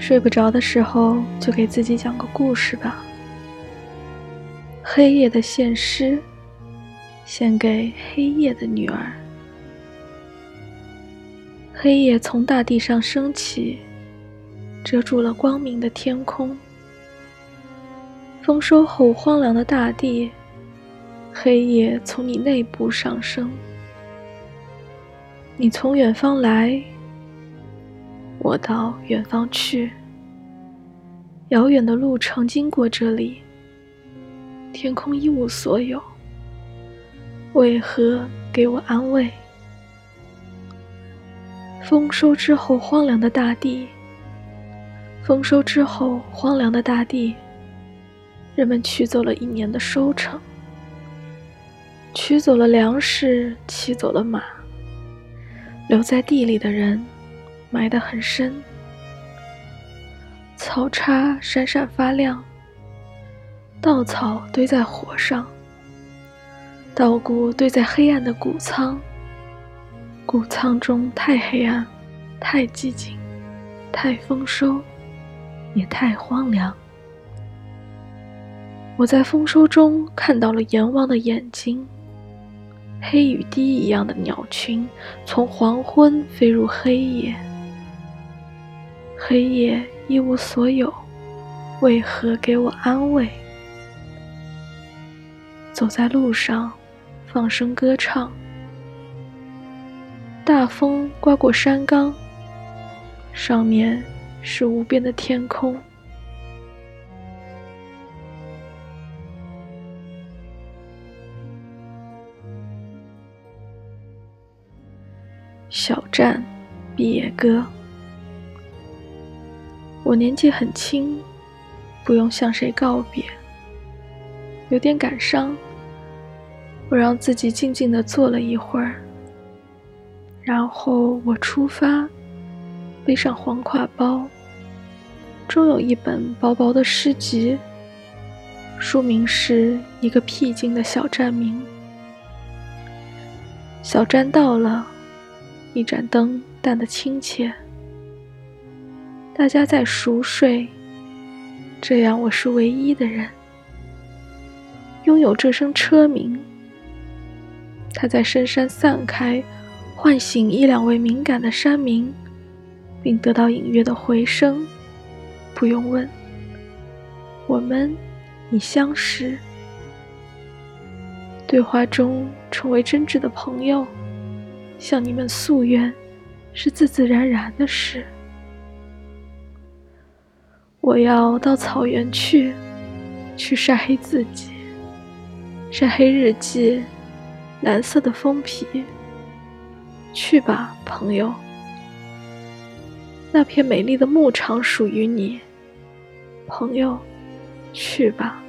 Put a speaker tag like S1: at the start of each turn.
S1: 睡不着的时候，就给自己讲个故事吧。黑夜的献诗，献给黑夜的女儿。黑夜从大地上升起，遮住了光明的天空。丰收后荒凉的大地，黑夜从你内部上升。你从远方来。我到远方去，遥远的路程经过这里，天空一无所有，为何给我安慰？丰收之后荒凉的大地，丰收之后荒凉的大地，人们取走了一年的收成，取走了粮食，骑走了马，留在地里的人。埋得很深，草叉闪闪发亮，稻草堆在火上，稻谷堆在黑暗的谷仓，谷仓中太黑暗，太寂静，太丰收，也太荒凉。我在丰收中看到了阎王的眼睛，黑雨滴一样的鸟群从黄昏飞入黑夜。黑夜一无所有，为何给我安慰？走在路上，放声歌唱。大风刮过山岗，上面是无边的天空。小站毕业歌。我年纪很轻，不用向谁告别，有点感伤。我让自己静静地坐了一会儿，然后我出发，背上黄挎包，中有一本薄薄的诗集，书名是一个僻静的小站名。小站到了，一盏灯淡得亲切。大家在熟睡，这样我是唯一的人，拥有这声车鸣。它在深山散开，唤醒一两位敏感的山民，并得到隐约的回声。不用问，我们已相识。对话中成为真挚的朋友，向你们诉愿，是自自然然的事。我要到草原去，去晒黑自己，晒黑日记，蓝色的封皮。去吧，朋友，那片美丽的牧场属于你，朋友，去吧。